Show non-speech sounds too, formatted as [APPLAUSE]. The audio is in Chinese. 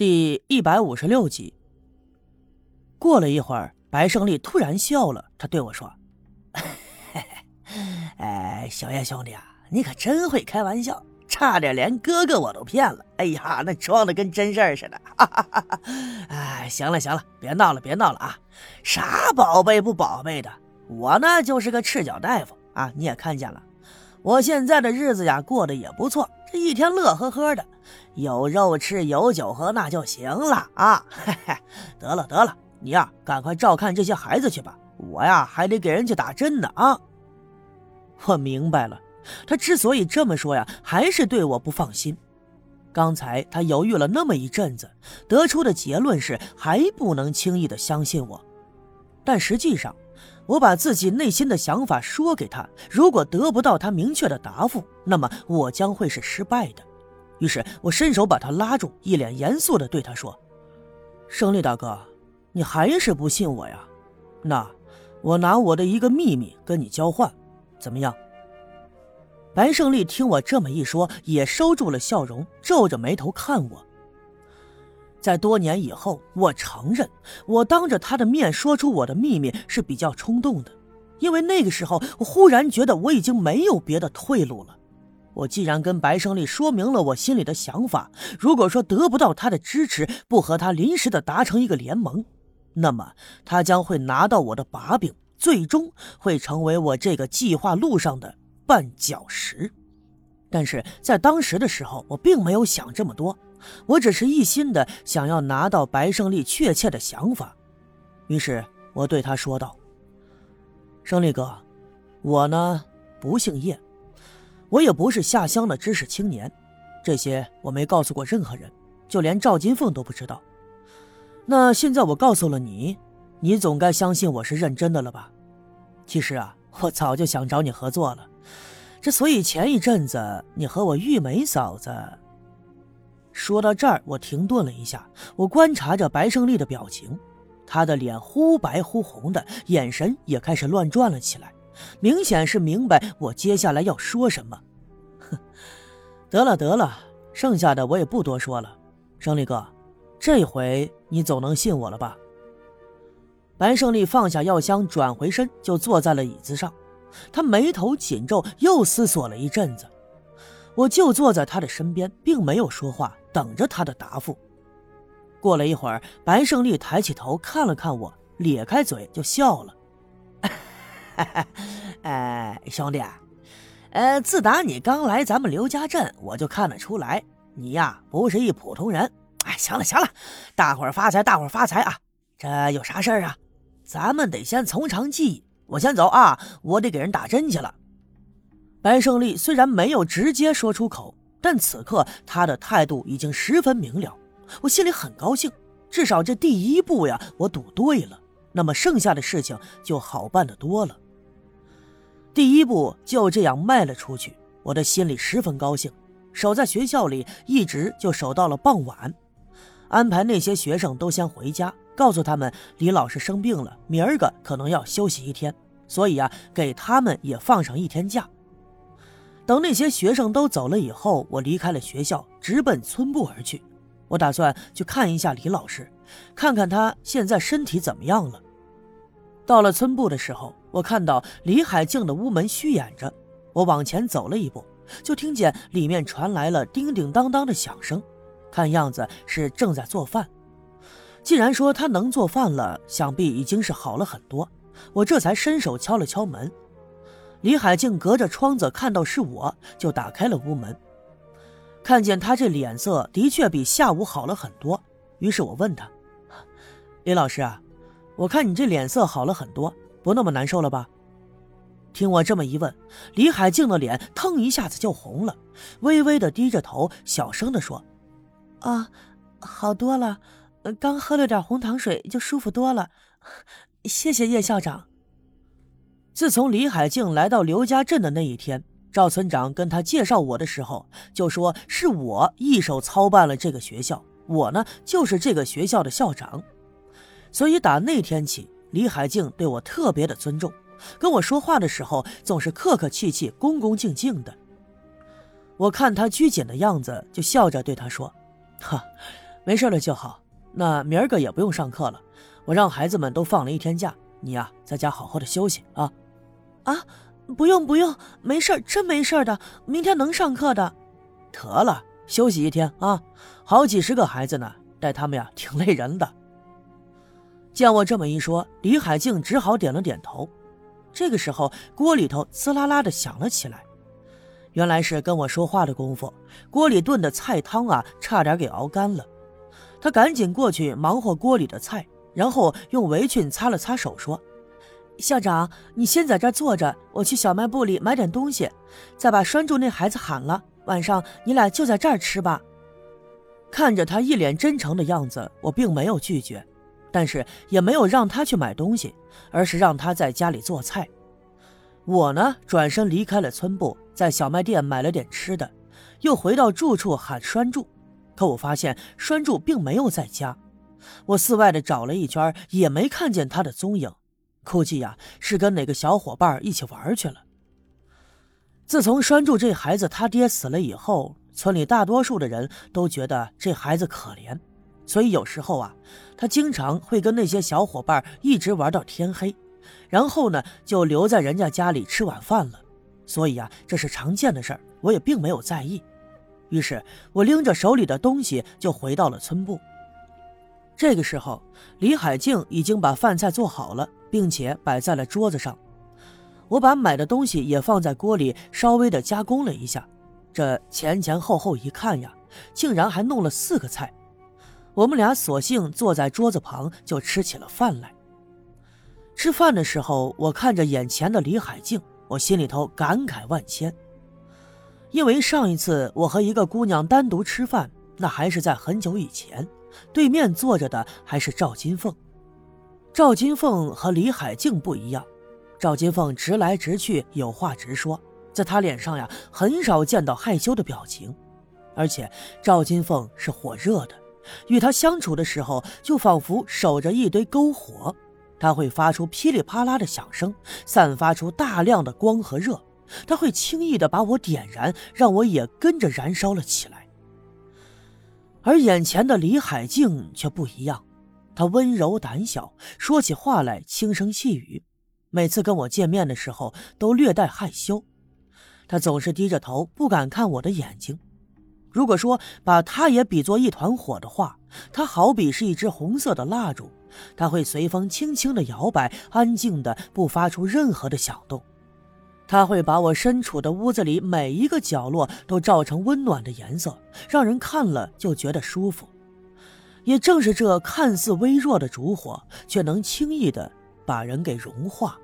第一百五十六集。过了一会儿，白胜利突然笑了，他对我说：“哎，小叶兄弟啊，你可真会开玩笑，差点连哥哥我都骗了。哎呀，那装的跟真事儿似的。哎，行了行了，别闹了别闹了啊！啥宝贝不宝贝的，我呢就是个赤脚大夫啊，你也看见了。”我现在的日子呀，过得也不错，这一天乐呵呵的，有肉吃，有酒喝，那就行了啊！嘿嘿，得了得了，你呀，赶快照看这些孩子去吧，我呀还得给人家打针呢啊！我明白了，他之所以这么说呀，还是对我不放心。刚才他犹豫了那么一阵子，得出的结论是还不能轻易的相信我，但实际上。我把自己内心的想法说给他，如果得不到他明确的答复，那么我将会是失败的。于是我伸手把他拉住，一脸严肃地对他说：“胜利大哥，你还是不信我呀？那我拿我的一个秘密跟你交换，怎么样？”白胜利听我这么一说，也收住了笑容，皱着眉头看我。在多年以后，我承认，我当着他的面说出我的秘密是比较冲动的，因为那个时候我忽然觉得我已经没有别的退路了。我既然跟白胜利说明了我心里的想法，如果说得不到他的支持，不和他临时的达成一个联盟，那么他将会拿到我的把柄，最终会成为我这个计划路上的绊脚石。但是在当时的时候，我并没有想这么多。我只是一心的想要拿到白胜利确切的想法，于是我对他说道：“胜利哥，我呢不姓叶，我也不是下乡的知识青年，这些我没告诉过任何人，就连赵金凤都不知道。那现在我告诉了你，你总该相信我是认真的了吧？其实啊，我早就想找你合作了，之所以前一阵子你和我玉梅嫂子……”说到这儿，我停顿了一下，我观察着白胜利的表情，他的脸忽白忽红的，眼神也开始乱转了起来，明显是明白我接下来要说什么。得了得了，剩下的我也不多说了。胜利哥，这回你总能信我了吧？白胜利放下药箱，转回身就坐在了椅子上，他眉头紧皱，又思索了一阵子。我就坐在他的身边，并没有说话。等着他的答复。过了一会儿，白胜利抬起头看了看我，咧开嘴就笑了：“ [LAUGHS] 哎，兄弟，呃，自打你刚来咱们刘家镇，我就看得出来，你呀不是一普通人。哎，行了行了，大伙儿发财，大伙儿发财啊！这有啥事儿啊？咱们得先从长计议。我先走啊，我得给人打针去了。”白胜利虽然没有直接说出口。但此刻他的态度已经十分明了，我心里很高兴，至少这第一步呀，我赌对了，那么剩下的事情就好办得多了。第一步就这样迈了出去，我的心里十分高兴，守在学校里一直就守到了傍晚，安排那些学生都先回家，告诉他们李老师生病了，明儿个可能要休息一天，所以啊，给他们也放上一天假。等那些学生都走了以后，我离开了学校，直奔村部而去。我打算去看一下李老师，看看他现在身体怎么样了。到了村部的时候，我看到李海静的屋门虚掩着。我往前走了一步，就听见里面传来了叮叮当当的响声，看样子是正在做饭。既然说他能做饭了，想必已经是好了很多。我这才伸手敲了敲门。李海静隔着窗子看到是我，就打开了屋门。看见他这脸色的确比下午好了很多，于是我问他：“李老师啊，我看你这脸色好了很多，不那么难受了吧？”听我这么一问，李海静的脸腾一下子就红了，微微的低着头，小声的说：“啊，好多了，刚喝了点红糖水就舒服多了，谢谢叶校长。”自从李海静来到刘家镇的那一天，赵村长跟他介绍我的时候，就说是我一手操办了这个学校，我呢就是这个学校的校长。所以打那天起，李海静对我特别的尊重，跟我说话的时候总是客客气气、恭恭敬敬的。我看他拘谨的样子，就笑着对他说：“哈，没事了就好。那明儿个也不用上课了，我让孩子们都放了一天假，你呀在家好好的休息啊。啊，不用不用，没事真没事的，明天能上课的。得了，休息一天啊，好几十个孩子呢，带他们呀挺累人的。见我这么一说，李海静只好点了点头。这个时候，锅里头滋啦啦的响了起来，原来是跟我说话的功夫，锅里炖的菜汤啊，差点给熬干了。他赶紧过去忙活锅里的菜，然后用围裙擦了擦手，说：“校长，你先在这坐着，我去小卖部里买点东西，再把拴住那孩子喊了。晚上你俩就在这儿吃吧。”看着他一脸真诚的样子，我并没有拒绝，但是也没有让他去买东西，而是让他在家里做菜。我呢，转身离开了村部，在小卖店买了点吃的，又回到住处喊拴柱。可我发现栓柱并没有在家，我四外的找了一圈，也没看见他的踪影，估计呀是跟哪个小伙伴一起玩去了。自从栓柱这孩子他爹死了以后，村里大多数的人都觉得这孩子可怜，所以有时候啊，他经常会跟那些小伙伴一直玩到天黑，然后呢就留在人家家里吃晚饭了。所以啊，这是常见的事儿，我也并没有在意。于是我拎着手里的东西就回到了村部。这个时候，李海静已经把饭菜做好了，并且摆在了桌子上。我把买的东西也放在锅里，稍微的加工了一下。这前前后后一看呀，竟然还弄了四个菜。我们俩索性坐在桌子旁就吃起了饭来。吃饭的时候，我看着眼前的李海静，我心里头感慨万千。因为上一次我和一个姑娘单独吃饭，那还是在很久以前，对面坐着的还是赵金凤。赵金凤和李海静不一样，赵金凤直来直去，有话直说，在她脸上呀很少见到害羞的表情，而且赵金凤是火热的，与他相处的时候就仿佛守着一堆篝火，他会发出噼里啪啦的响声，散发出大量的光和热。他会轻易的把我点燃，让我也跟着燃烧了起来。而眼前的李海静却不一样，她温柔胆小，说起话来轻声细语，每次跟我见面的时候都略带害羞。她总是低着头，不敢看我的眼睛。如果说把它也比作一团火的话，它好比是一支红色的蜡烛，它会随风轻轻的摇摆，安静的不发出任何的响动。他会把我身处的屋子里每一个角落都照成温暖的颜色，让人看了就觉得舒服。也正是这看似微弱的烛火，却能轻易的把人给融化。